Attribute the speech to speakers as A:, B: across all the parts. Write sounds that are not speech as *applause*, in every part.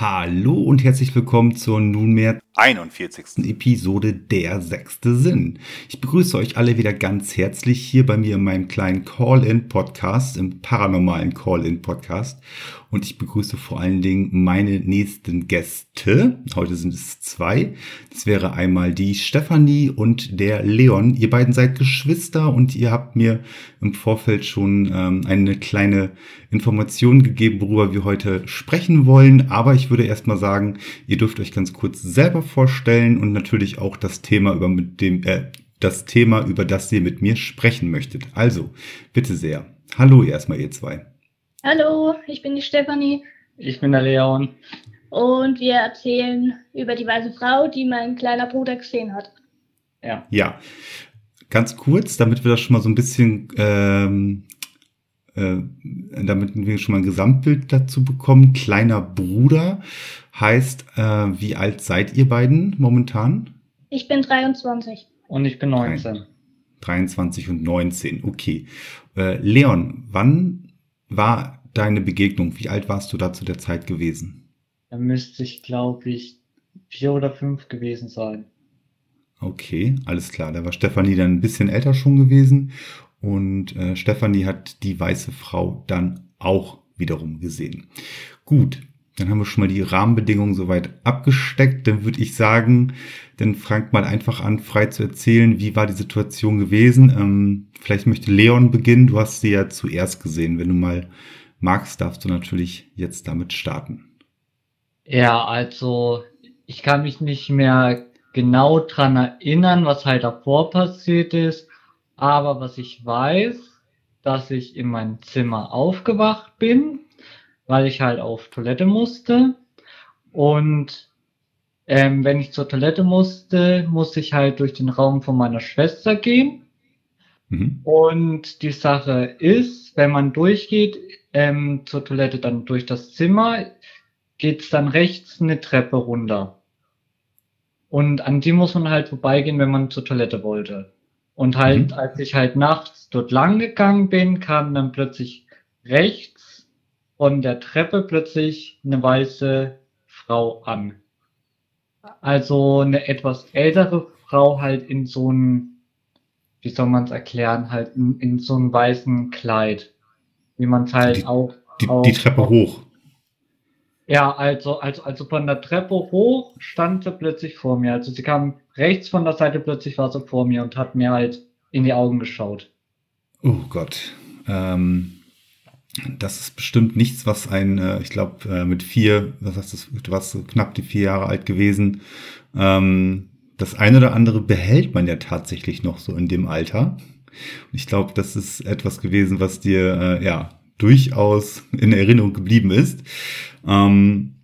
A: Hallo und herzlich willkommen zur nunmehr 41. Episode Der sechste Sinn. Ich begrüße euch alle wieder ganz herzlich hier bei mir in meinem kleinen Call-in-Podcast, im paranormalen Call-in-Podcast. Und ich begrüße vor allen Dingen meine nächsten Gäste. Heute sind es zwei. Das wäre einmal die Stefanie und der Leon. Ihr beiden seid Geschwister und ihr habt mir im Vorfeld schon ähm, eine kleine Information gegeben, worüber wir heute sprechen wollen. Aber ich würde erstmal sagen, ihr dürft euch ganz kurz selber vorstellen und natürlich auch das Thema über mit dem äh, das Thema über das ihr mit mir sprechen möchtet. Also bitte sehr. Hallo erstmal ihr zwei.
B: Hallo, ich bin die Stefanie.
C: Ich bin der Leon.
B: Und wir erzählen über die weiße Frau, die mein kleiner Bruder gesehen hat.
A: Ja. Ja. Ganz kurz, damit wir das schon mal so ein bisschen ähm, äh, damit wir schon mal ein Gesamtbild dazu bekommen. Kleiner Bruder heißt, äh, wie alt seid ihr beiden momentan?
B: Ich bin 23.
C: Und ich bin 19.
A: 23 und 19, okay. Äh, Leon, wann war deine Begegnung? Wie alt warst du da zu der Zeit gewesen?
C: Da müsste ich, glaube ich, vier oder fünf gewesen sein.
A: Okay, alles klar. Da war Stefanie dann ein bisschen älter schon gewesen. Und äh, Stefanie hat die weiße Frau dann auch wiederum gesehen. Gut, dann haben wir schon mal die Rahmenbedingungen soweit abgesteckt. Dann würde ich sagen, dann Frank mal einfach an, frei zu erzählen, wie war die Situation gewesen. Ähm, vielleicht möchte Leon beginnen. Du hast sie ja zuerst gesehen. Wenn du mal magst, darfst du natürlich jetzt damit starten.
C: Ja, also ich kann mich nicht mehr genau dran erinnern, was halt davor passiert ist. Aber was ich weiß, dass ich in mein Zimmer aufgewacht bin, weil ich halt auf Toilette musste. Und ähm, wenn ich zur Toilette musste, musste ich halt durch den Raum von meiner Schwester gehen. Mhm. Und die Sache ist, wenn man durchgeht ähm, zur Toilette dann durch das Zimmer, geht's dann rechts eine Treppe runter. Und an die muss man halt vorbeigehen, wenn man zur Toilette wollte. Und halt, mhm. als ich halt nachts dort lang gegangen bin, kam dann plötzlich rechts von der Treppe plötzlich eine weiße Frau an. Also eine etwas ältere Frau halt in so einem, wie soll man es erklären, halt in, in, so einem weißen Kleid. Wie man es halt
A: die,
C: auch.
A: Die, auch, die Treppe hoch.
C: Ja, also, also, also von der Treppe hoch stand sie plötzlich vor mir. Also sie kam rechts von der Seite, plötzlich war sie vor mir und hat mir halt in die Augen geschaut.
A: Oh Gott. Ähm, das ist bestimmt nichts, was ein, äh, ich glaube, äh, mit vier, was heißt das, du warst so knapp die vier Jahre alt gewesen. Ähm, das eine oder andere behält man ja tatsächlich noch so in dem Alter. Ich glaube, das ist etwas gewesen, was dir, äh, ja, durchaus in Erinnerung geblieben ist. Ähm,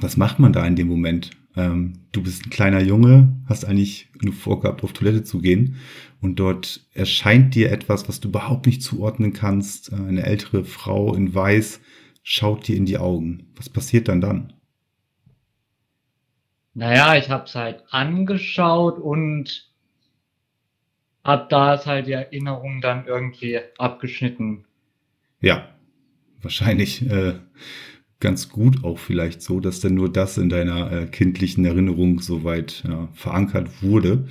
A: was macht man da in dem Moment? Ähm, du bist ein kleiner Junge, hast eigentlich nur vorgehabt, auf Toilette zu gehen und dort erscheint dir etwas, was du überhaupt nicht zuordnen kannst. Äh, eine ältere Frau in Weiß schaut dir in die Augen. Was passiert dann dann?
C: Naja, ich habe es halt angeschaut und hab da ist halt die Erinnerung dann irgendwie abgeschnitten.
A: Ja, wahrscheinlich äh, ganz gut auch vielleicht so, dass denn nur das in deiner äh, kindlichen Erinnerung soweit ja, verankert wurde.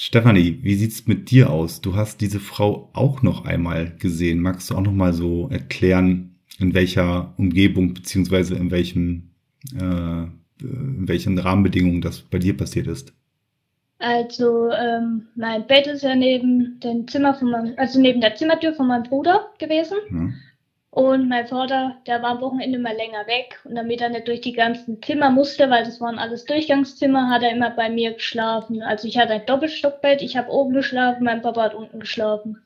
A: Stefanie, wie sieht's mit dir aus? Du hast diese Frau auch noch einmal gesehen. Magst du auch noch mal so erklären, in welcher Umgebung beziehungsweise in welchem äh, in welchen Rahmenbedingungen das bei dir passiert ist?
B: Also ähm, mein Bett ist ja neben dem Zimmer von meinem, also neben der Zimmertür von meinem Bruder gewesen. Ja. Und mein Vater, der war am Wochenende mal länger weg. Und damit er nicht durch die ganzen Zimmer musste, weil das waren alles Durchgangszimmer, hat er immer bei mir geschlafen. Also ich hatte ein Doppelstockbett, ich habe oben geschlafen, mein Papa hat unten geschlafen.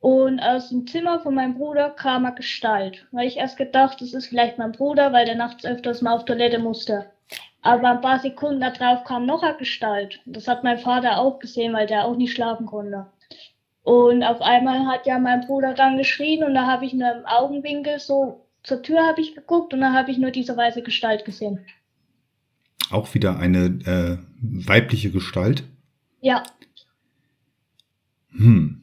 B: Und aus dem Zimmer von meinem Bruder kam eine Gestalt. Weil ich erst gedacht, das ist vielleicht mein Bruder, weil der nachts öfters mal auf Toilette musste. Aber ein paar Sekunden darauf kam noch eine Gestalt. Das hat mein Vater auch gesehen, weil der auch nicht schlafen konnte. Und auf einmal hat ja mein Bruder dann geschrien und da habe ich nur im Augenwinkel so zur Tür habe ich geguckt und da habe ich nur diese weiße Gestalt gesehen.
A: Auch wieder eine äh, weibliche Gestalt?
B: Ja.
A: Hm.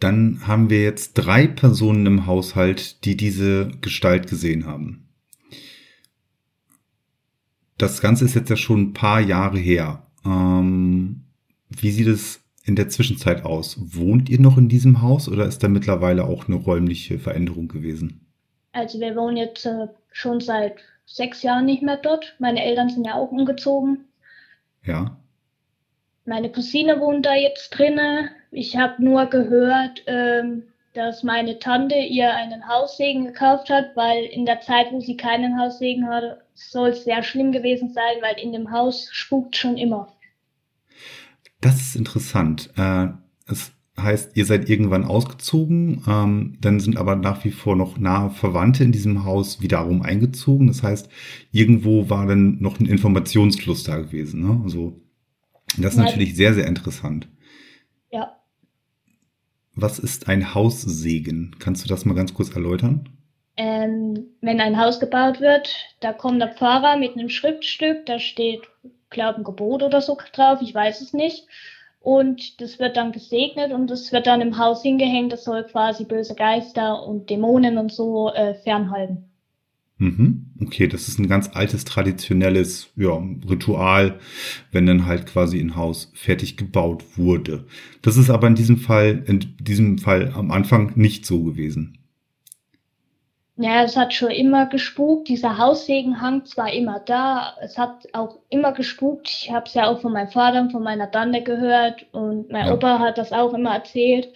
A: Dann haben wir jetzt drei Personen im Haushalt, die diese Gestalt gesehen haben. Das Ganze ist jetzt ja schon ein paar Jahre her. Ähm, wie sieht es in der Zwischenzeit aus? Wohnt ihr noch in diesem Haus oder ist da mittlerweile auch eine räumliche Veränderung gewesen?
B: Also wir wohnen jetzt äh, schon seit sechs Jahren nicht mehr dort. Meine Eltern sind ja auch umgezogen.
A: Ja.
B: Meine Cousine wohnt da jetzt drinne. Ich habe nur gehört, ähm, dass meine Tante ihr einen Haussegen gekauft hat, weil in der Zeit, wo sie keinen Haussegen hatte, soll es sehr schlimm gewesen sein, weil in dem Haus spukt schon immer.
A: Das ist interessant. Äh, es heißt, ihr seid irgendwann ausgezogen, ähm, dann sind aber nach wie vor noch nahe Verwandte in diesem Haus wiederum eingezogen. Das heißt, irgendwo war dann noch ein Informationsfluss da gewesen. Ne? Also das ist ja. natürlich sehr, sehr interessant. Was ist ein Haussegen? Kannst du das mal ganz kurz erläutern?
B: Ähm, wenn ein Haus gebaut wird, da kommt der Pfarrer mit einem Schriftstück, da steht glaube ein Gebot oder so drauf, ich weiß es nicht. Und das wird dann gesegnet und das wird dann im Haus hingehängt. Das soll quasi böse Geister und Dämonen und so äh, fernhalten.
A: Mhm. Okay, das ist ein ganz altes, traditionelles ja, Ritual, wenn dann halt quasi ein Haus fertig gebaut wurde. Das ist aber in diesem Fall, in diesem Fall am Anfang nicht so gewesen.
B: Ja, es hat schon immer gespukt. Dieser Haussegen hang zwar immer da, es hat auch immer gespukt. Ich habe es ja auch von meinem Vater und von meiner Tante gehört und mein ja. Opa hat das auch immer erzählt.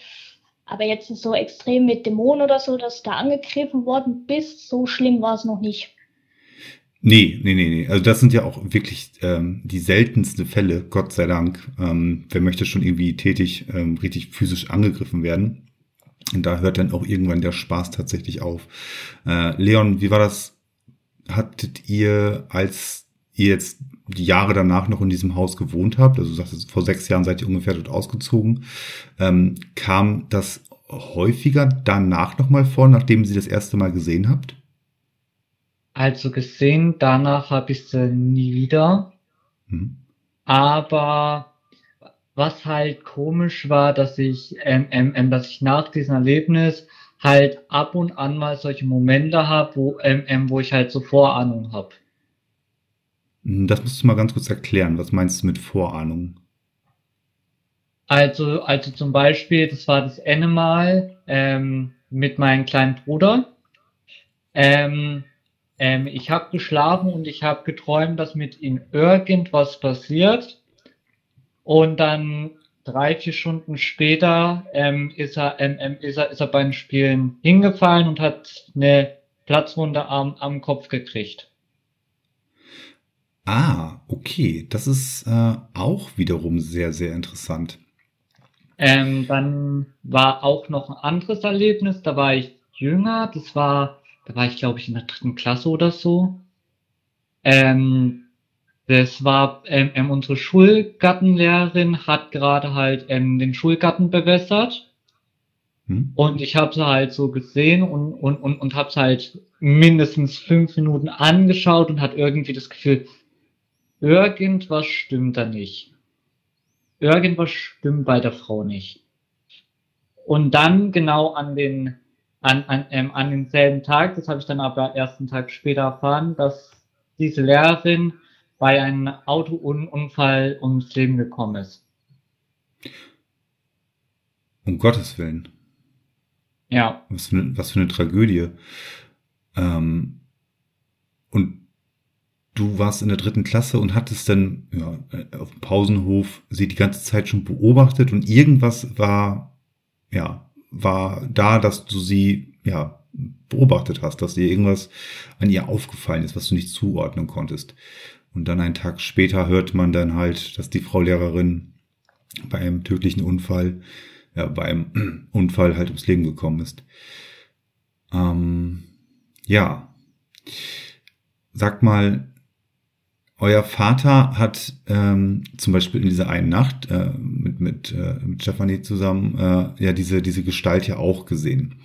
B: Aber jetzt so extrem mit Dämonen oder so, dass da angegriffen worden bist, so schlimm war es noch nicht.
A: Nee, nee, nee, nee. Also das sind ja auch wirklich ähm, die seltensten Fälle, Gott sei Dank. Ähm, wer möchte schon irgendwie tätig, ähm, richtig physisch angegriffen werden? Und da hört dann auch irgendwann der Spaß tatsächlich auf. Äh, Leon, wie war das? Hattet ihr, als ihr jetzt die Jahre danach noch in diesem Haus gewohnt habt, also du sagst, vor sechs Jahren seid ihr ungefähr dort ausgezogen, ähm, kam das häufiger danach nochmal vor, nachdem sie das erste Mal gesehen habt?
C: Also gesehen, danach habe ich sie nie wieder. Hm. Aber was halt komisch war, dass ich, ähm, ähm, ähm, dass ich nach diesem Erlebnis halt ab und an mal solche Momente habe, wo, ähm, ähm, wo ich halt so Vorahnung habe.
A: Hm, das musst du mal ganz kurz erklären. Was meinst du mit Vorahnung?
C: Also, also zum Beispiel, das war das eine Mal ähm, mit meinem kleinen Bruder. Ähm, ähm, ich habe geschlafen und ich habe geträumt, dass mit ihm irgendwas passiert. Und dann drei, vier Stunden später ähm, ist, er, ähm, ähm, ist, er, ist er beim Spielen hingefallen und hat eine Platzwunde am, am Kopf gekriegt.
A: Ah, okay. Das ist äh, auch wiederum sehr, sehr interessant.
C: Ähm, dann war auch noch ein anderes Erlebnis, da war ich jünger, das war, da war ich glaube ich in der dritten Klasse oder so. Ähm, das war ähm, ähm, unsere Schulgartenlehrerin hat gerade halt ähm, den Schulgarten bewässert. Hm. Und ich habe sie halt so gesehen und, und, und, und habe sie halt mindestens fünf Minuten angeschaut und hat irgendwie das Gefühl, irgendwas stimmt da nicht. Irgendwas stimmt bei der Frau nicht. Und dann genau an den an, an, ähm, an denselben Tag, das habe ich dann aber ersten Tag später erfahren, dass diese Lehrerin bei einem Autounfall ums Leben gekommen ist.
A: Um Gottes Willen.
C: Ja.
A: Was für eine, was für eine Tragödie. Ähm, und du warst in der dritten Klasse und hattest dann ja, auf dem Pausenhof sie die ganze Zeit schon beobachtet und irgendwas war, ja, war da, dass du sie, ja, beobachtet hast, dass dir irgendwas an ihr aufgefallen ist, was du nicht zuordnen konntest. Und dann einen Tag später hört man dann halt, dass die Frau Lehrerin bei einem tödlichen Unfall, ja, bei einem *clears throat* Unfall halt ums Leben gekommen ist. Ähm, ja. sag mal, euer Vater hat ähm, zum Beispiel in dieser einen Nacht äh, mit, mit, äh, mit Stefanie zusammen äh, ja diese, diese Gestalt ja auch gesehen.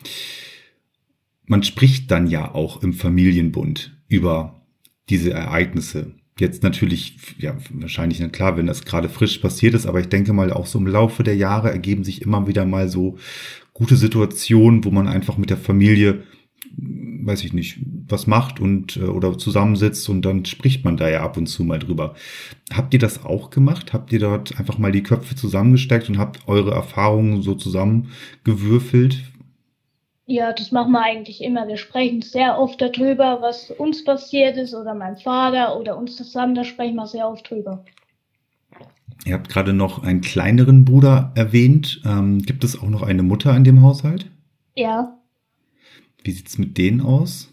A: Man spricht dann ja auch im Familienbund über diese Ereignisse. Jetzt natürlich, ja, wahrscheinlich nicht klar, wenn das gerade frisch passiert ist, aber ich denke mal, auch so im Laufe der Jahre ergeben sich immer wieder mal so gute Situationen, wo man einfach mit der Familie weiß ich nicht, was macht und äh, oder zusammensitzt und dann spricht man da ja ab und zu mal drüber. Habt ihr das auch gemacht? Habt ihr dort einfach mal die Köpfe zusammengesteckt und habt eure Erfahrungen so zusammengewürfelt?
B: Ja, das machen wir eigentlich immer. Wir sprechen sehr oft darüber, was uns passiert ist oder mein Vater oder uns zusammen, da sprechen wir sehr oft drüber.
A: Ihr habt gerade noch einen kleineren Bruder erwähnt. Ähm, gibt es auch noch eine Mutter in dem Haushalt?
B: Ja.
A: Wie sieht's mit denen aus?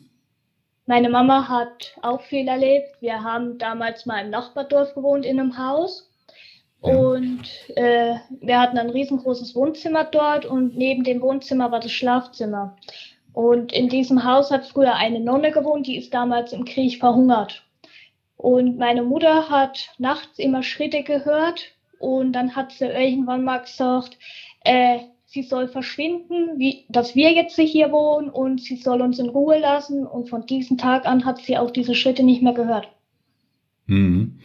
B: Meine Mama hat auch viel erlebt. Wir haben damals mal im Nachbardorf gewohnt in einem Haus. Ja. Und äh, wir hatten ein riesengroßes Wohnzimmer dort und neben dem Wohnzimmer war das Schlafzimmer. Und in diesem Haus hat früher eine Nonne gewohnt, die ist damals im Krieg verhungert. Und meine Mutter hat nachts immer Schritte gehört und dann hat sie irgendwann mal gesagt, äh, sie soll verschwinden, wie, dass wir jetzt hier wohnen und sie soll uns in Ruhe lassen. Und von diesem Tag an hat sie auch diese Schritte nicht mehr gehört.
A: Mhm.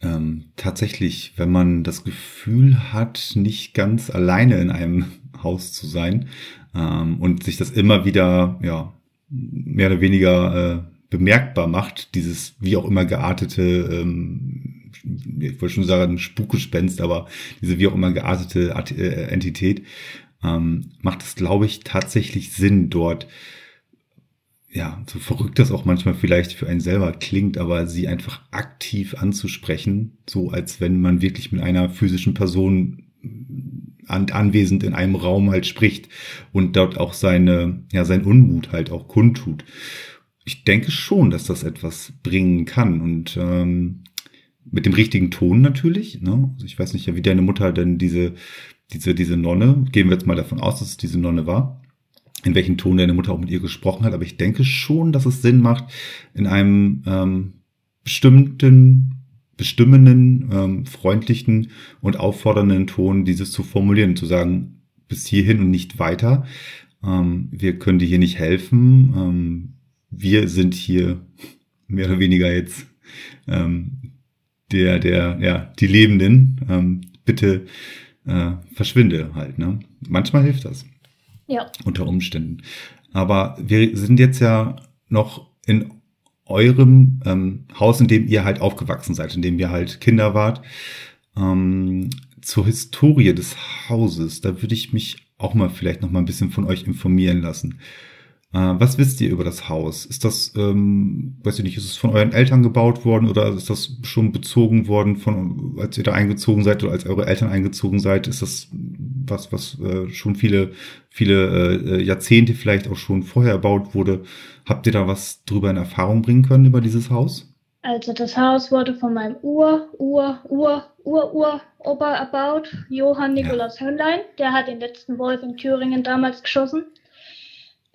A: Ähm, tatsächlich, wenn man das Gefühl hat, nicht ganz alleine in einem *laughs* Haus zu sein ähm, und sich das immer wieder, ja, mehr oder weniger äh, bemerkbar macht, dieses wie auch immer geartete ähm, ich wollte schon sagen, Spukgespenst, aber diese wie auch immer geartete äh, Entität, ähm, macht es, glaube ich, tatsächlich Sinn, dort, ja, so verrückt das auch manchmal vielleicht für einen selber klingt, aber sie einfach aktiv anzusprechen, so als wenn man wirklich mit einer physischen Person an, anwesend in einem Raum halt spricht und dort auch seine, ja, sein Unmut halt auch kundtut. Ich denke schon, dass das etwas bringen kann und ähm, mit dem richtigen Ton natürlich. Ne? Also ich weiß nicht, wie deine Mutter denn diese, diese, diese Nonne, gehen wir jetzt mal davon aus, dass es diese Nonne war, in welchem Ton deine Mutter auch mit ihr gesprochen hat, aber ich denke schon, dass es Sinn macht, in einem ähm, bestimmten, bestimmenden, ähm, freundlichen und auffordernden Ton dieses zu formulieren, zu sagen, bis hierhin und nicht weiter. Ähm, wir können dir hier nicht helfen. Ähm, wir sind hier mehr oder weniger jetzt ähm, der, der, ja, die Lebenden, ähm, bitte äh, verschwinde halt. Ne? Manchmal hilft das.
B: Ja.
A: Unter Umständen. Aber wir sind jetzt ja noch in eurem ähm, Haus, in dem ihr halt aufgewachsen seid, in dem ihr halt Kinder wart. Ähm, zur Historie des Hauses, da würde ich mich auch mal vielleicht noch mal ein bisschen von euch informieren lassen. Äh, was wisst ihr über das Haus? Ist das, ähm, weiß ich nicht, ist es von euren Eltern gebaut worden oder ist das schon bezogen worden von, als ihr da eingezogen seid oder als eure Eltern eingezogen seid? Ist das was, was äh, schon viele, viele äh, Jahrzehnte vielleicht auch schon vorher erbaut wurde? Habt ihr da was drüber in Erfahrung bringen können über dieses Haus?
B: Also das Haus wurde von meinem Ur, Ur, Ur, Ur, Ur Opa erbaut, Johann Nikolaus ja. Hönlein. Der hat den letzten Wolf in Thüringen damals geschossen.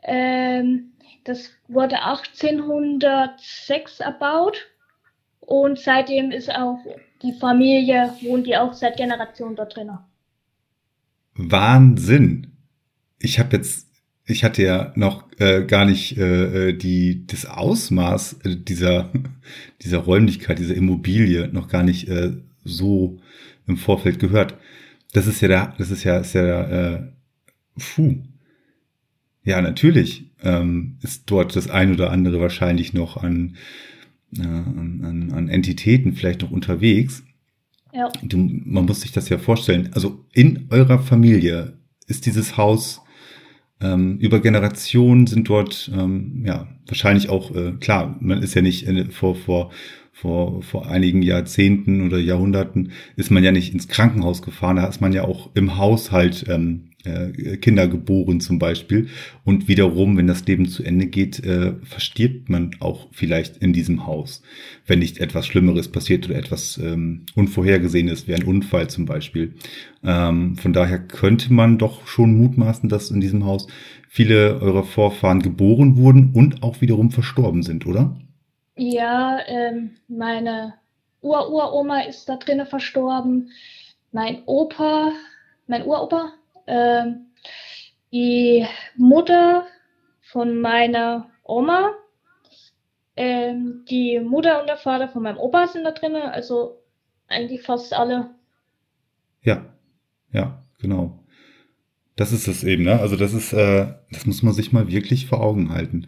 B: Ähm, das wurde 1806 erbaut und seitdem ist auch die Familie, wohnt die auch seit Generationen dort drin.
A: Wahnsinn! Ich habe jetzt, ich hatte ja noch äh, gar nicht äh, äh die das Ausmaß äh, dieser *laughs* dieser Räumlichkeit, dieser Immobilie noch gar nicht äh, so im Vorfeld gehört. Das ist ja der, das ist ja, ist ja äh, puh, ja, natürlich ähm, ist dort das ein oder andere wahrscheinlich noch an, äh, an, an Entitäten vielleicht noch unterwegs. Ja. Du, man muss sich das ja vorstellen. Also in eurer Familie ist dieses Haus ähm, über Generationen sind dort ähm, ja wahrscheinlich auch äh, klar. Man ist ja nicht in, vor vor vor vor einigen Jahrzehnten oder Jahrhunderten ist man ja nicht ins Krankenhaus gefahren. Da ist man ja auch im Haushalt ähm, äh, Kinder geboren zum Beispiel. Und wiederum, wenn das Leben zu Ende geht, äh, verstirbt man auch vielleicht in diesem Haus, wenn nicht etwas Schlimmeres passiert oder etwas ähm, Unvorhergesehenes, wie ein Unfall zum Beispiel. Ähm, von daher könnte man doch schon mutmaßen, dass in diesem Haus viele eurer Vorfahren geboren wurden und auch wiederum verstorben sind, oder?
B: Ja, ähm, meine Ururoma ist da drinnen verstorben. Mein Opa, mein Uropa, ähm, die Mutter von meiner Oma, ähm, die Mutter und der Vater von meinem Opa sind da drinnen, also eigentlich fast alle.
A: Ja, ja, genau. Das ist es eben, ne? Also das ist, äh, das muss man sich mal wirklich vor Augen halten.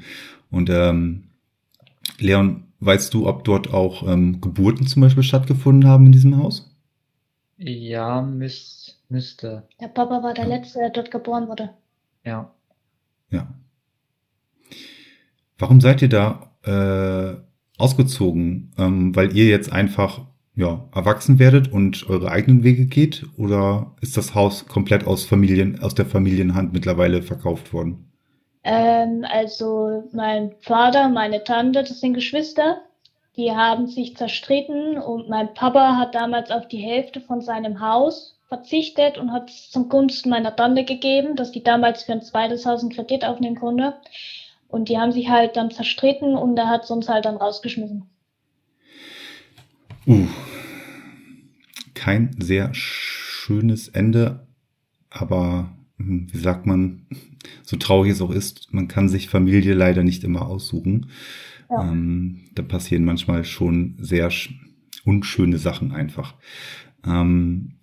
A: Und ähm, Leon, weißt du, ob dort auch ähm, Geburten zum Beispiel stattgefunden haben in diesem Haus?
C: Ja, müß, müsste.
B: Der Papa war der ja. Letzte, der dort geboren wurde.
C: Ja.
A: Ja. Warum seid ihr da äh, ausgezogen? Ähm, weil ihr jetzt einfach ja, erwachsen werdet und eure eigenen Wege geht? Oder ist das Haus komplett aus Familien, aus der Familienhand mittlerweile verkauft worden?
B: Ähm, also mein Vater, meine Tante, das sind Geschwister, die haben sich zerstritten und mein Papa hat damals auf die Hälfte von seinem Haus verzichtet und hat es zum Gunsten meiner Tante gegeben, dass die damals für ein zweites Haus einen Kredit aufnehmen konnte. Und die haben sich halt dann zerstritten und er hat uns halt dann rausgeschmissen.
A: Uh, kein sehr schönes Ende, aber hm, wie sagt man, so traurig es auch ist, man kann sich Familie leider nicht immer aussuchen. Ja. Ähm, da passieren manchmal schon sehr unschöne Sachen einfach. Ähm,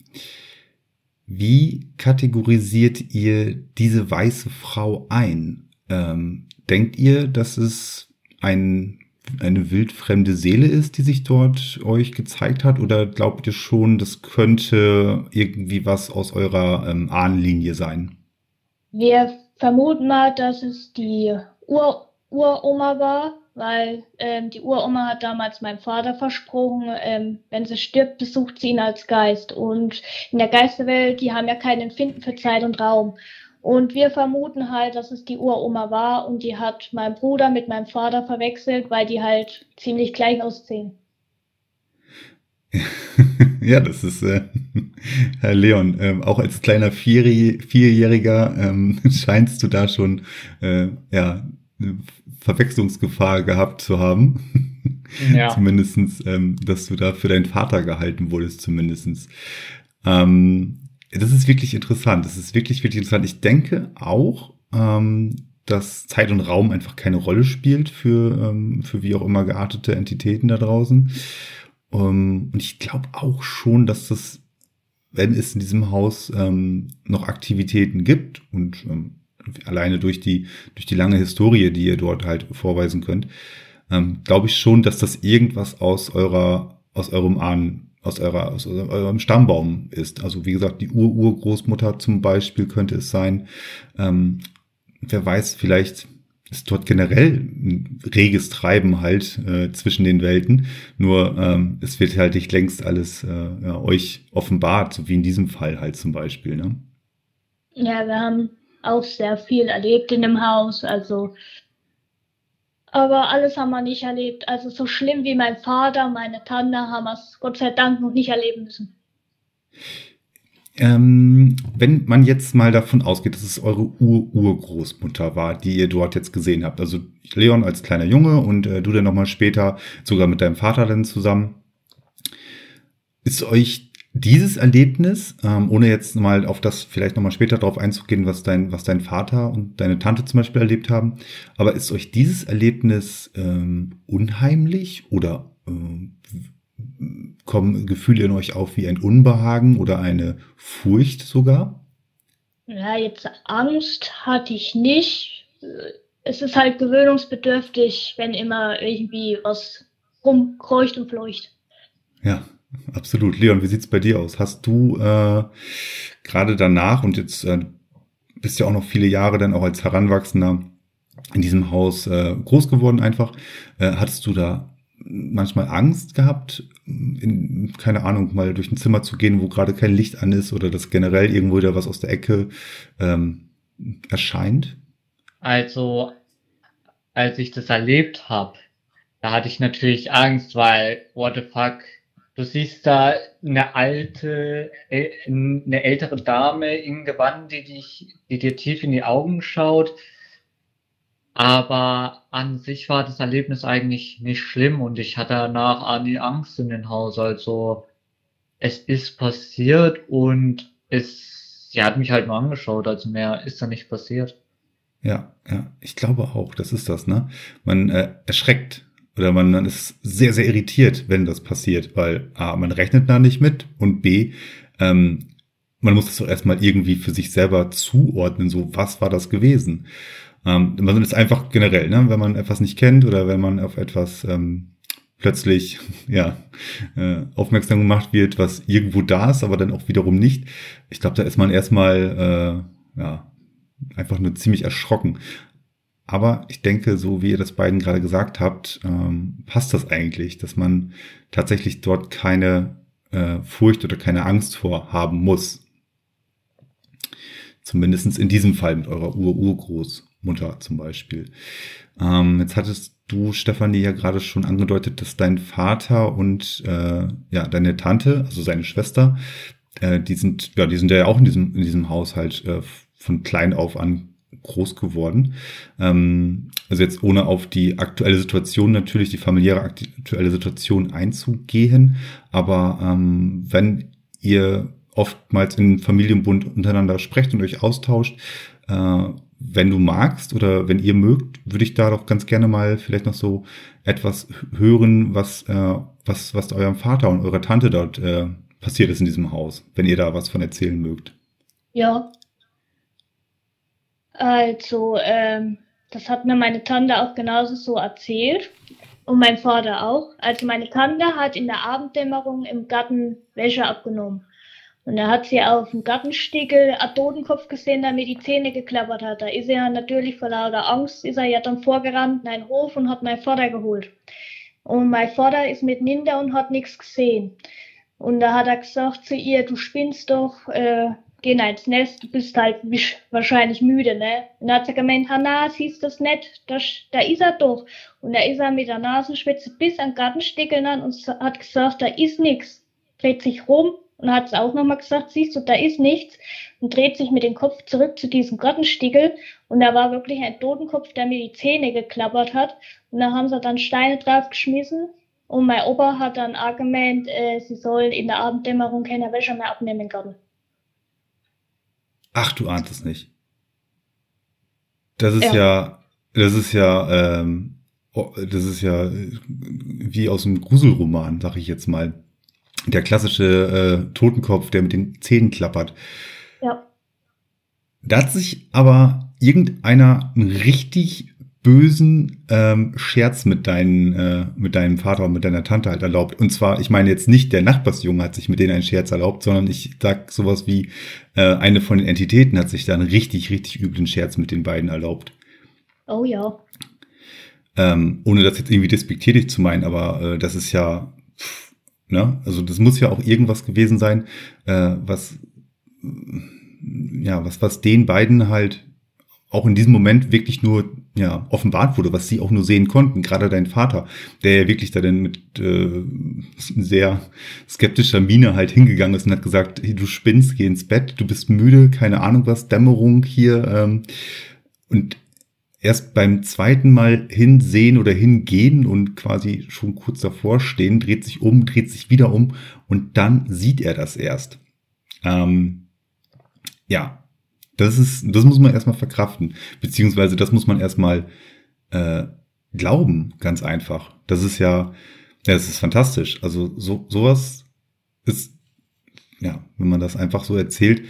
A: wie kategorisiert ihr diese weiße Frau ein? Ähm, denkt ihr, dass es ein eine wildfremde Seele ist, die sich dort euch gezeigt hat? Oder glaubt ihr schon, das könnte irgendwie was aus eurer ähm, Ahnenlinie sein?
B: Wir vermuten mal, dass es die Ur Uroma war, weil ähm, die Uroma hat damals meinem Vater versprochen, ähm, wenn sie stirbt, besucht sie ihn als Geist. Und in der Geisterwelt, die haben ja kein Empfinden für Zeit und Raum. Und wir vermuten halt, dass es die Uroma war und die hat mein Bruder mit meinem Vater verwechselt, weil die halt ziemlich gleich aussehen. *laughs*
A: ja, das ist äh, *laughs* Herr Leon. Ähm, auch als kleiner Vierjähriger, Vierjähriger ähm, *laughs* scheinst du da schon äh, ja Verwechslungsgefahr gehabt zu haben. *laughs* Ja. zumindestens, ähm, dass du da für deinen Vater gehalten wurdest, zumindestens. Ähm, das ist wirklich interessant. Das ist wirklich, wirklich interessant. Ich denke auch, ähm, dass Zeit und Raum einfach keine Rolle spielt für, ähm, für wie auch immer geartete Entitäten da draußen. Ähm, und ich glaube auch schon, dass das, wenn es in diesem Haus ähm, noch Aktivitäten gibt und ähm, alleine durch die, durch die lange Historie, die ihr dort halt vorweisen könnt, ähm, glaube ich schon, dass das irgendwas aus eurer, aus eurem Ahnen aus, eurer, aus eurem Stammbaum ist. Also wie gesagt, die Ur-Urgroßmutter zum Beispiel könnte es sein. Ähm, wer weiß, vielleicht ist dort generell ein reges Treiben halt äh, zwischen den Welten. Nur ähm, es wird halt nicht längst alles äh, ja, euch offenbart, so wie in diesem Fall halt zum Beispiel. Ne?
B: Ja, wir haben auch sehr viel erlebt in dem Haus. Also aber alles haben wir nicht erlebt. Also so schlimm wie mein Vater, meine Tante haben wir es Gott sei Dank noch nicht erleben müssen.
A: Ähm, wenn man jetzt mal davon ausgeht, dass es eure Ur-Urgroßmutter war, die ihr dort jetzt gesehen habt, also Leon als kleiner Junge und äh, du dann nochmal später sogar mit deinem Vater dann zusammen, ist euch dieses Erlebnis, ähm, ohne jetzt mal auf das vielleicht nochmal später darauf einzugehen, was dein, was dein Vater und deine Tante zum Beispiel erlebt haben, aber ist euch dieses Erlebnis ähm, unheimlich oder ähm, kommen Gefühle in euch auf wie ein Unbehagen oder eine Furcht sogar?
B: Ja, jetzt Angst hatte ich nicht. Es ist halt gewöhnungsbedürftig, wenn immer irgendwie was rumkreucht und fleucht.
A: Ja, Absolut. Leon, wie sieht's bei dir aus? Hast du äh, gerade danach und jetzt äh, bist ja auch noch viele Jahre dann auch als Heranwachsender in diesem Haus äh, groß geworden einfach. Äh, hattest du da manchmal Angst gehabt, in, keine Ahnung, mal durch ein Zimmer zu gehen, wo gerade kein Licht an ist oder dass generell irgendwo wieder was aus der Ecke ähm, erscheint?
C: Also, als ich das erlebt habe, da hatte ich natürlich Angst, weil, what the fuck, Du siehst da eine alte, eine ältere Dame in Gewand, die dich, die dir tief in die Augen schaut. Aber an sich war das Erlebnis eigentlich nicht schlimm und ich hatte danach auch nie Angst in den Haus. Also es ist passiert und es, sie hat mich halt nur angeschaut, also mehr ist da nicht passiert.
A: Ja, ja, ich glaube auch, das ist das, ne? Man äh, erschreckt oder man, ist sehr, sehr irritiert, wenn das passiert, weil A, man rechnet da nicht mit und B, ähm, man muss das doch erstmal irgendwie für sich selber zuordnen, so was war das gewesen. Ähm, man ist einfach generell, ne, wenn man etwas nicht kennt oder wenn man auf etwas ähm, plötzlich *laughs* ja äh, aufmerksam gemacht wird, was irgendwo da ist, aber dann auch wiederum nicht. Ich glaube, da ist man erstmal äh, ja einfach nur ziemlich erschrocken. Aber ich denke, so wie ihr das beiden gerade gesagt habt, ähm, passt das eigentlich, dass man tatsächlich dort keine äh, Furcht oder keine Angst vor haben muss. Zumindestens in diesem Fall mit eurer Ur-Urgroßmutter zum Beispiel. Ähm, jetzt hattest du, Stefanie, ja gerade schon angedeutet, dass dein Vater und äh, ja, deine Tante, also seine Schwester, äh, die sind, ja, die sind ja auch in diesem, in diesem Haushalt äh, von klein auf an groß geworden. Ähm, also jetzt ohne auf die aktuelle Situation natürlich, die familiäre aktuelle Situation einzugehen, aber ähm, wenn ihr oftmals in Familienbund untereinander sprecht und euch austauscht, äh, wenn du magst oder wenn ihr mögt, würde ich da doch ganz gerne mal vielleicht noch so etwas hören, was, äh, was, was eurem Vater und eurer Tante dort äh, passiert ist in diesem Haus, wenn ihr da was von erzählen mögt.
B: Ja. Also, ähm, das hat mir meine Tante auch genauso so erzählt. Und mein Vater auch. Also meine Tante hat in der Abenddämmerung im Garten Wäsche abgenommen. Und da hat sie auf dem Gartenstickel einen Totenkopf gesehen, der mir die Zähne geklappert hat. Da ist er natürlich vor lauter Angst, ist er ja dann vorgerannt in einen Hof und hat meinen Vater geholt. Und mein Vater ist mit Ninder und hat nichts gesehen. Und da hat er gesagt zu ihr, du spinnst doch, äh, geh ins Nest, du bist halt wahrscheinlich müde, ne? Und dann hat sie gemeint, na, siehst du das nicht, da, da ist er doch. Und da ist er mit der Nasenspitze bis an Gartenstickeln an und hat gesagt, da ist nichts. Dreht sich rum und hat es auch nochmal gesagt, siehst du, da ist nichts und dreht sich mit dem Kopf zurück zu diesem Gartenstiegel und da war wirklich ein Totenkopf, der mir die Zähne geklappert hat und da haben sie dann Steine drauf geschmissen und mein Opa hat dann auch gemeint, äh, sie sollen in der Abenddämmerung keine Wäsche mehr abnehmen Garten.
A: Ach, du ahnst es nicht. Das ist ja, ja das ist ja, ähm, oh, das ist ja äh, wie aus einem Gruselroman, sag ich jetzt mal der klassische äh, Totenkopf, der mit den Zähnen klappert.
B: Ja.
A: Da hat sich aber irgendeiner einen richtig bösen ähm, Scherz mit, deinen, äh, mit deinem Vater und mit deiner Tante halt erlaubt. Und zwar, ich meine jetzt nicht der Nachbarsjunge hat sich mit denen einen Scherz erlaubt, sondern ich sag sowas wie, äh, eine von den Entitäten hat sich da einen richtig, richtig üblen Scherz mit den beiden erlaubt.
B: Oh ja.
A: Ähm, ohne das jetzt irgendwie despektierlich zu meinen, aber äh, das ist ja Ne? Also das muss ja auch irgendwas gewesen sein, äh, was ja, was, was den beiden halt auch in diesem Moment wirklich nur ja, offenbart wurde, was sie auch nur sehen konnten. Gerade dein Vater, der ja wirklich da dann mit äh, sehr skeptischer Miene halt hingegangen ist und hat gesagt, hey, du spinnst, geh ins Bett, du bist müde, keine Ahnung was, Dämmerung hier. Ähm, und erst beim zweiten Mal hinsehen oder hingehen und quasi schon kurz davor stehen, dreht sich um, dreht sich wieder um und dann sieht er das erst. Ähm, ja, das ist, das muss man erstmal verkraften, beziehungsweise das muss man erstmal äh, glauben, ganz einfach. Das ist ja, ja, das ist fantastisch. Also so sowas ist, ja, wenn man das einfach so erzählt,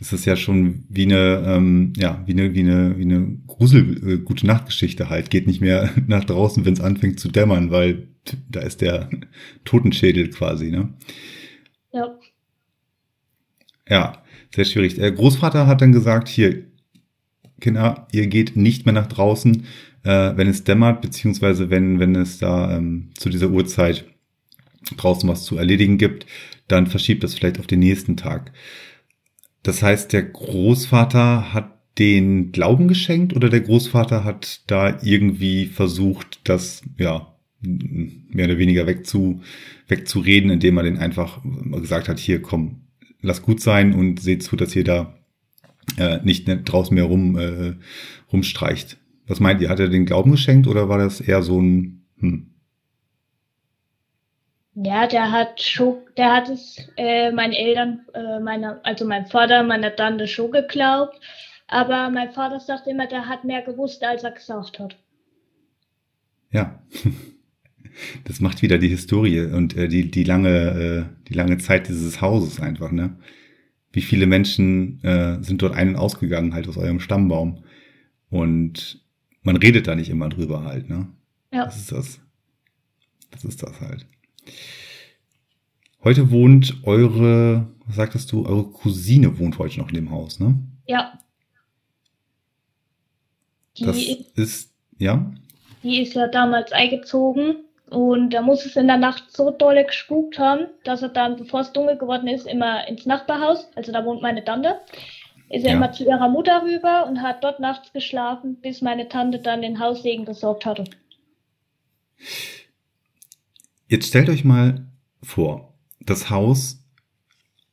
A: ist es ja schon wie eine, ähm, ja, wie eine, wie eine, wie eine Grusel, äh, gute Nachtgeschichte halt. Geht nicht mehr *laughs* nach draußen, wenn es anfängt zu dämmern, weil da ist der *laughs* Totenschädel quasi, ne?
B: Ja.
A: Ja, sehr schwierig. Der Großvater hat dann gesagt, hier, Kinder, ihr geht nicht mehr nach draußen, äh, wenn es dämmert, beziehungsweise wenn, wenn es da ähm, zu dieser Uhrzeit draußen was zu erledigen gibt, dann verschiebt das vielleicht auf den nächsten Tag. Das heißt, der Großvater hat den Glauben geschenkt oder der Großvater hat da irgendwie versucht, das ja mehr oder weniger wegzu, wegzureden, indem er den einfach gesagt hat, hier komm, lass gut sein und seht zu, dass ihr da äh, nicht draußen mehr rum, äh, rumstreicht. Was meint ihr? Hat er den Glauben geschenkt oder war das eher so ein, hm?
B: Ja, der hat schon, der hat es äh, meinen Eltern, äh, meiner, also mein Vater, meiner Tante schon geglaubt. Aber mein Vater sagt immer, der hat mehr gewusst, als er gesagt hat.
A: Ja, *laughs* das macht wieder die Historie und äh, die, die, lange, äh, die lange Zeit dieses Hauses einfach, ne? Wie viele Menschen äh, sind dort ein- und ausgegangen, halt aus eurem Stammbaum. Und man redet da nicht immer drüber halt, ne? Ja. Das ist das. Das ist das halt. Heute wohnt eure, was sagtest du, eure Cousine wohnt heute noch in dem Haus, ne?
B: Ja.
A: Die das ist, ja?
B: Die ist ja damals eingezogen und da muss es in der Nacht so dolle gespukt haben, dass er dann, bevor es dunkel geworden ist, immer ins Nachbarhaus, also da wohnt meine Tante, ist er ja. immer zu ihrer Mutter rüber und hat dort nachts geschlafen, bis meine Tante dann den Haussegen besorgt hatte.
A: Jetzt stellt euch mal vor, das Haus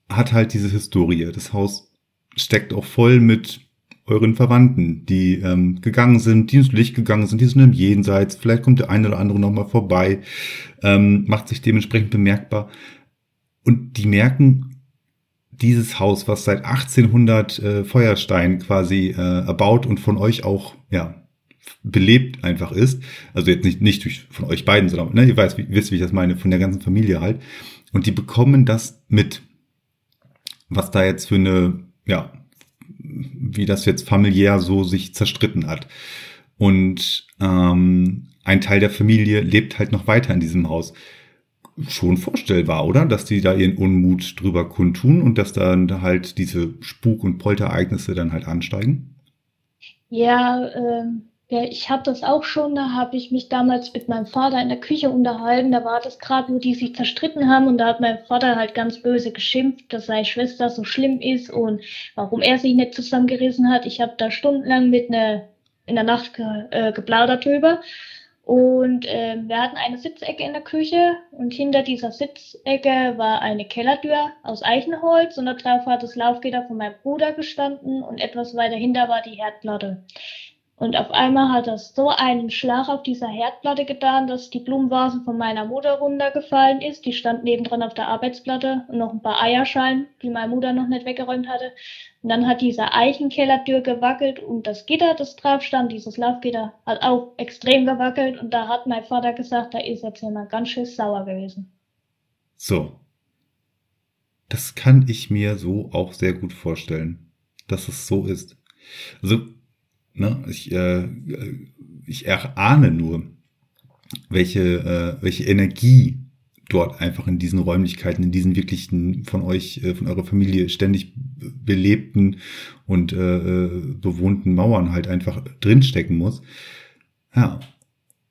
A: hat halt diese Historie. Das Haus steckt auch voll mit euren Verwandten, die ähm, gegangen sind, die ins Licht gegangen sind, die sind im Jenseits. Vielleicht kommt der eine oder andere nochmal vorbei, ähm, macht sich dementsprechend bemerkbar. Und die merken, dieses Haus, was seit 1800 äh, Feuerstein quasi äh, erbaut und von euch auch ja belebt einfach ist, also jetzt nicht nicht durch von euch beiden, sondern ne, ihr weißt, wie, wisst, wie ich das meine, von der ganzen Familie halt, und die bekommen das mit, was da jetzt für eine ja wie das jetzt familiär so sich zerstritten hat. Und ähm, ein Teil der Familie lebt halt noch weiter in diesem Haus. Schon vorstellbar, oder? Dass die da ihren Unmut drüber kundtun und dass dann halt diese Spuk- und Polterereignisse dann halt ansteigen?
B: Ja, ähm, ja, ich hatte das auch schon, da habe ich mich damals mit meinem Vater in der Küche unterhalten. Da war das gerade, wo die sich zerstritten haben und da hat mein Vater halt ganz böse geschimpft, dass seine Schwester so schlimm ist und warum er sich nicht zusammengerissen hat. Ich habe da stundenlang mit einer in der Nacht ge, äh, geplaudert drüber. Und äh, wir hatten eine Sitzecke in der Küche und hinter dieser Sitzecke war eine Kellertür aus Eichenholz und da drauf hat das Laufgitter von meinem Bruder gestanden und etwas weiter hinter war die Herdplatte. Und auf einmal hat er so einen Schlag auf dieser Herdplatte getan, dass die Blumenvase von meiner Mutter runtergefallen ist. Die stand nebendran auf der Arbeitsplatte und noch ein paar Eierschalen, die meine Mutter noch nicht weggeräumt hatte. Und dann hat diese Eichenkellertür gewackelt und das Gitter, das drauf stand, dieses Laufgitter, hat auch extrem gewackelt. Und da hat mein Vater gesagt, da ist jetzt jemand ganz schön sauer gewesen.
A: So. Das kann ich mir so auch sehr gut vorstellen, dass es so ist. Also Ne? Ich, äh, ich erahne nur, welche, äh, welche Energie dort einfach in diesen Räumlichkeiten, in diesen wirklichen von euch, äh, von eurer Familie ständig belebten und äh, äh, bewohnten Mauern halt einfach drinstecken muss. Ja.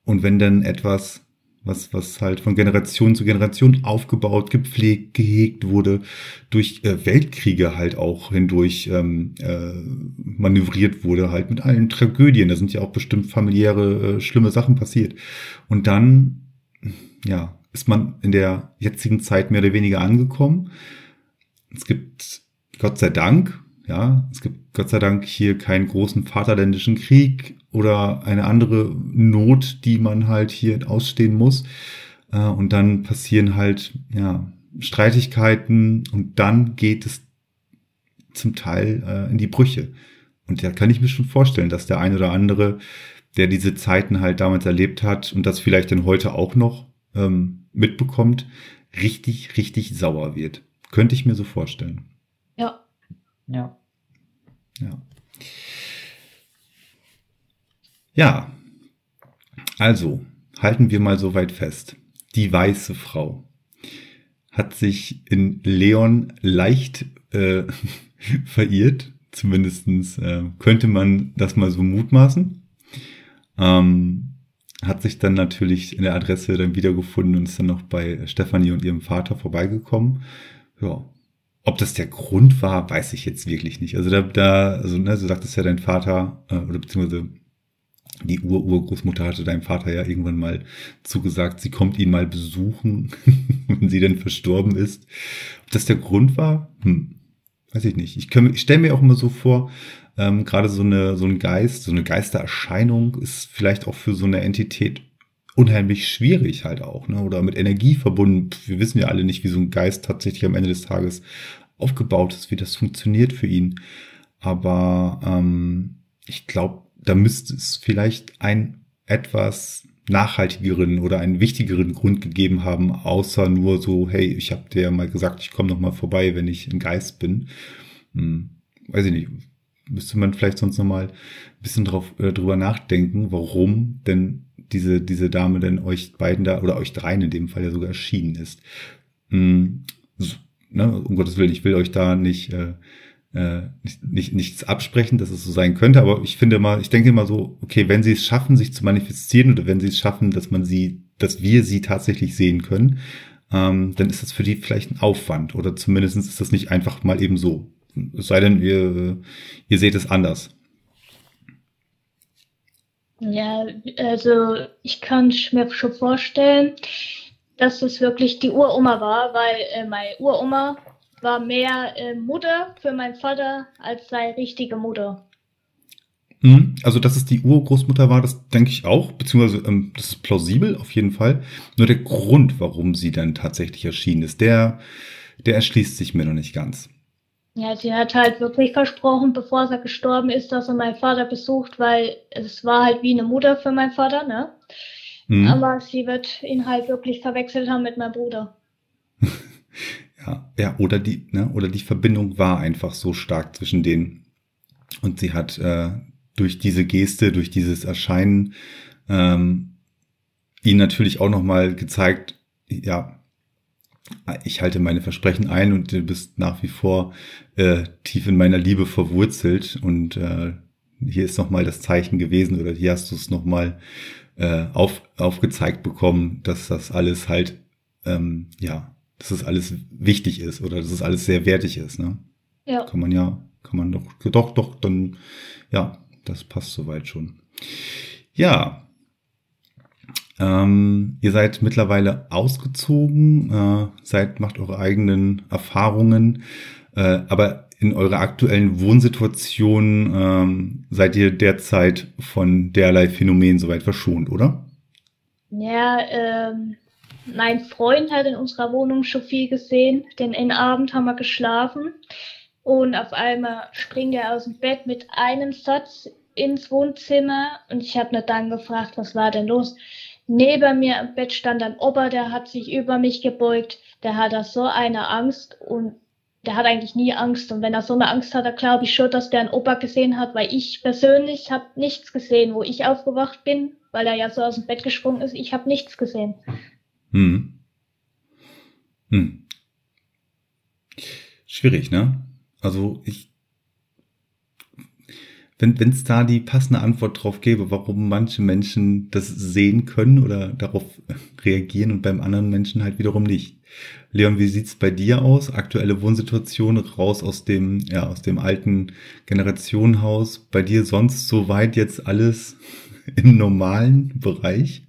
A: Und wenn dann etwas was, was halt von Generation zu Generation aufgebaut, gepflegt, gehegt wurde, durch äh, Weltkriege halt auch hindurch ähm, äh, manövriert wurde, halt mit allen Tragödien. Da sind ja auch bestimmt familiäre, äh, schlimme Sachen passiert. Und dann, ja, ist man in der jetzigen Zeit mehr oder weniger angekommen. Es gibt, Gott sei Dank, ja, es gibt Gott sei Dank hier keinen großen Vaterländischen Krieg oder eine andere Not, die man halt hier ausstehen muss. Äh, und dann passieren halt, ja, Streitigkeiten und dann geht es zum Teil äh, in die Brüche. Und da kann ich mir schon vorstellen, dass der ein oder andere, der diese Zeiten halt damals erlebt hat und das vielleicht dann heute auch noch ähm, mitbekommt, richtig, richtig sauer wird. Könnte ich mir so vorstellen.
B: Ja.
C: Ja.
A: Ja. Ja. Also, halten wir mal so weit fest. Die weiße Frau hat sich in Leon leicht äh, *laughs* verirrt. Zumindestens äh, könnte man das mal so mutmaßen. Ähm, hat sich dann natürlich in der Adresse dann wiedergefunden und ist dann noch bei Stefanie und ihrem Vater vorbeigekommen. Ja, ob das der Grund war, weiß ich jetzt wirklich nicht. Also da, da also ne, so sagt es ja dein Vater, äh, oder beziehungsweise die Ur-Urgroßmutter hatte deinem Vater ja irgendwann mal zugesagt, sie kommt ihn mal besuchen, *laughs* wenn sie denn verstorben ist. Ob das der Grund war? Hm, weiß ich nicht. Ich, ich stelle mir auch immer so vor, Ähm, Gerade so eine so ein Geist, so eine Geistererscheinung ist vielleicht auch für so eine Entität unheimlich schwierig halt auch, ne? Oder mit Energie verbunden. Wir wissen ja alle nicht, wie so ein Geist tatsächlich am Ende des Tages aufgebaut ist, wie das funktioniert für ihn. Aber ähm, ich glaube, da müsste es vielleicht ein etwas nachhaltigeren oder einen wichtigeren Grund gegeben haben, außer nur so, hey, ich habe dir mal gesagt, ich komme noch mal vorbei, wenn ich ein Geist bin. Hm, weiß ich nicht, müsste man vielleicht sonst noch mal ein bisschen drauf, äh, drüber nachdenken, warum denn diese, diese Dame denn euch beiden da, oder euch dreien in dem Fall ja sogar erschienen ist. Hm, so, ne, um Gottes Willen, ich will euch da nicht äh, äh, nicht, nicht, nichts absprechen, dass es so sein könnte, aber ich finde mal, ich denke immer so, okay, wenn sie es schaffen, sich zu manifestieren oder wenn sie es schaffen, dass man sie, dass wir sie tatsächlich sehen können, ähm, dann ist das für die vielleicht ein Aufwand oder zumindest ist das nicht einfach mal eben so. Es sei denn, ihr, ihr seht es anders.
B: Ja, also ich kann mir schon vorstellen, dass es wirklich die Uroma war, weil äh, meine Uroma war mehr äh, Mutter für meinen Vater als seine richtige Mutter.
A: Mhm. Also, dass es die Urgroßmutter war, das denke ich auch, beziehungsweise ähm, das ist plausibel auf jeden Fall. Nur der Grund, warum sie dann tatsächlich erschienen ist, der, der erschließt sich mir noch nicht ganz.
B: Ja, sie hat halt wirklich versprochen, bevor sie gestorben ist, dass er meinen Vater besucht, weil es war halt wie eine Mutter für meinen Vater, ne? Mhm. Aber sie wird ihn halt wirklich verwechselt haben mit meinem Bruder. *laughs*
A: Ja, oder die, ne, oder die Verbindung war einfach so stark zwischen denen. Und sie hat äh, durch diese Geste, durch dieses Erscheinen ähm, ihn natürlich auch nochmal gezeigt, ja, ich halte meine Versprechen ein und du bist nach wie vor äh, tief in meiner Liebe verwurzelt und äh, hier ist nochmal das Zeichen gewesen oder hier hast du es nochmal äh, auf, aufgezeigt bekommen, dass das alles halt ähm, ja dass das alles wichtig ist oder dass es das alles sehr wertig ist, ne? Ja. Kann man ja, kann man doch, doch, doch, dann, ja, das passt soweit schon. Ja. Ähm, ihr seid mittlerweile ausgezogen, äh, seid, macht eure eigenen Erfahrungen, äh, aber in eurer aktuellen Wohnsituation ähm, seid ihr derzeit von derlei Phänomen soweit verschont, oder?
B: Ja, ähm, mein Freund hat in unserer Wohnung schon viel gesehen, denn in Abend haben wir geschlafen und auf einmal springt er aus dem Bett mit einem Satz ins Wohnzimmer und ich habe nicht dann gefragt, was war denn los. Neben mir im Bett stand ein Opa, der hat sich über mich gebeugt, der hat da so eine Angst und der hat eigentlich nie Angst. Und wenn er so eine Angst hat, dann glaube ich schon, dass der einen Opa gesehen hat, weil ich persönlich habe nichts gesehen, wo ich aufgewacht bin, weil er ja so aus dem Bett gesprungen ist. Ich habe nichts gesehen. Hm.
A: Hm. Schwierig, ne? Also ich, wenn es da die passende Antwort drauf gäbe, warum manche Menschen das sehen können oder darauf reagieren und beim anderen Menschen halt wiederum nicht. Leon, wie sieht's bei dir aus? Aktuelle Wohnsituation raus aus dem, ja, aus dem alten Generationenhaus. Bei dir sonst soweit jetzt alles *laughs* im normalen Bereich?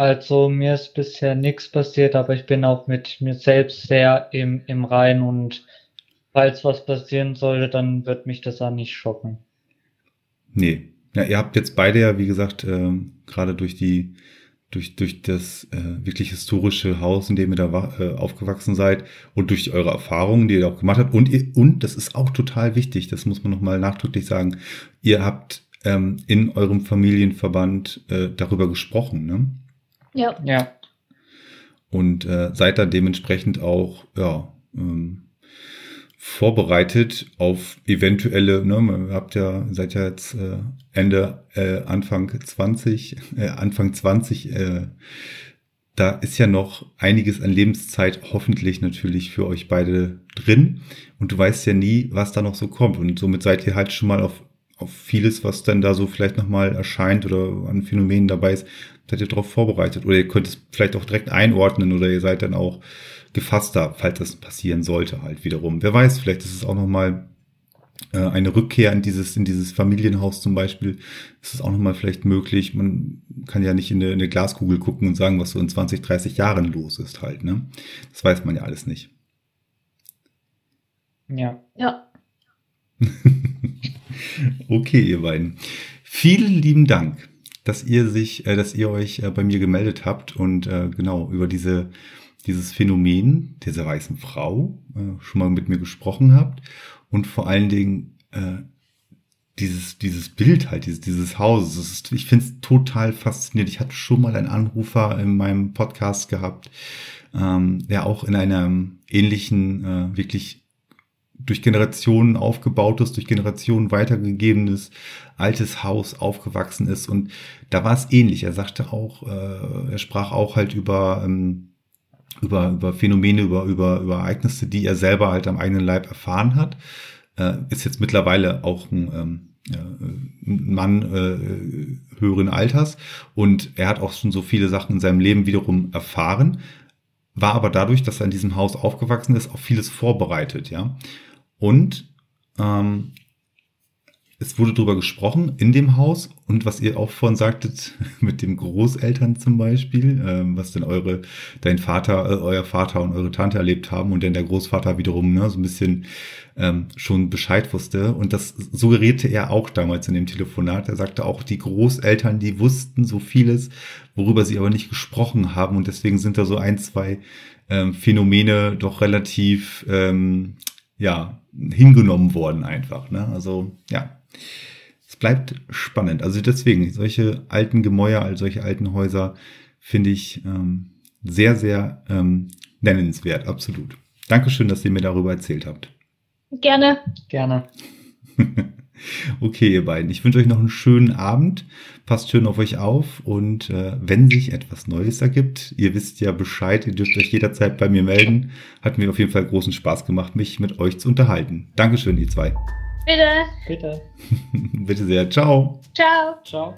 C: Also mir ist bisher nichts passiert, aber ich bin auch mit mir selbst sehr im, im Rein und falls was passieren sollte, dann wird mich das auch nicht schocken.
A: Nee. Ja, ihr habt jetzt beide ja, wie gesagt, äh, gerade durch die, durch, durch das äh, wirklich historische Haus, in dem ihr da äh, aufgewachsen seid und durch eure Erfahrungen, die ihr auch gemacht habt. Und, ihr, und das ist auch total wichtig, das muss man nochmal nachdrücklich sagen, ihr habt ähm, in eurem Familienverband äh, darüber gesprochen, ne?
B: Ja. Ja.
A: Und äh, seid da dementsprechend auch, ja, ähm, vorbereitet auf eventuelle, ne, ihr habt ja, seid ja jetzt äh, Ende, äh, Anfang 20, äh, Anfang 20, äh, da ist ja noch einiges an Lebenszeit hoffentlich natürlich für euch beide drin. Und du weißt ja nie, was da noch so kommt. Und somit seid ihr halt schon mal auf, auf vieles, was dann da so vielleicht nochmal erscheint oder an Phänomenen dabei ist, seid ihr darauf vorbereitet oder ihr könnt es vielleicht auch direkt einordnen oder ihr seid dann auch gefasster, falls das passieren sollte halt wiederum. Wer weiß, vielleicht ist es auch nochmal äh, eine Rückkehr in dieses, in dieses Familienhaus zum Beispiel, ist es auch nochmal vielleicht möglich. Man kann ja nicht in eine, in eine Glaskugel gucken und sagen, was so in 20, 30 Jahren los ist halt, ne? Das weiß man ja alles nicht.
B: Ja. Ja. *laughs* *laughs*
A: okay, ihr beiden. Vielen lieben Dank, dass ihr sich, äh, dass ihr euch äh, bei mir gemeldet habt und äh, genau über diese dieses Phänomen dieser weißen Frau äh, schon mal mit mir gesprochen habt und vor allen Dingen äh, dieses, dieses Bild halt, dieses, dieses Hauses. Ist, ich finde es total faszinierend. Ich hatte schon mal einen Anrufer in meinem Podcast gehabt, ähm, der auch in einem ähnlichen, äh, wirklich durch Generationen aufgebautes, durch Generationen weitergegebenes altes Haus aufgewachsen ist. Und da war es ähnlich. Er sagte auch, äh, er sprach auch halt über, ähm, über, über Phänomene, über, über, über Ereignisse, die er selber halt am eigenen Leib erfahren hat. Äh, ist jetzt mittlerweile auch ein ähm, ein Mann äh, höheren Alters und er hat auch schon so viele Sachen in seinem Leben wiederum erfahren, war aber dadurch, dass er in diesem Haus aufgewachsen ist, auf vieles vorbereitet, ja. Und ähm, es wurde darüber gesprochen in dem Haus. Und was ihr auch vorhin sagtet *laughs* mit den Großeltern zum Beispiel, ähm, was denn eure, dein Vater, äh, euer Vater und eure Tante erlebt haben und dann der Großvater wiederum ne, so ein bisschen ähm, schon Bescheid wusste. Und das suggerierte er auch damals in dem Telefonat. Er sagte auch, die Großeltern, die wussten so vieles, worüber sie aber nicht gesprochen haben. Und deswegen sind da so ein, zwei ähm, Phänomene doch relativ ähm, ja hingenommen worden einfach. Ne? Also ja, es bleibt spannend. Also deswegen, solche alten Gemäuer, all solche alten Häuser finde ich ähm, sehr, sehr ähm, nennenswert, absolut. Dankeschön, dass ihr mir darüber erzählt habt.
B: Gerne.
C: Gerne. *laughs*
A: okay, ihr beiden. Ich wünsche euch noch einen schönen Abend. Passt schön auf euch auf und äh, wenn sich etwas Neues ergibt, ihr wisst ja Bescheid, ihr dürft euch jederzeit bei mir melden. Hat mir auf jeden Fall großen Spaß gemacht, mich mit euch zu unterhalten. Dankeschön, ihr zwei.
B: Bitte.
C: Bitte. *laughs*
A: Bitte sehr. Ciao.
B: Ciao.
C: Ciao.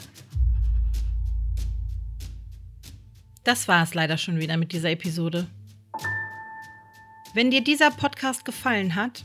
D: Das war es leider schon wieder mit dieser Episode. Wenn dir dieser Podcast gefallen hat,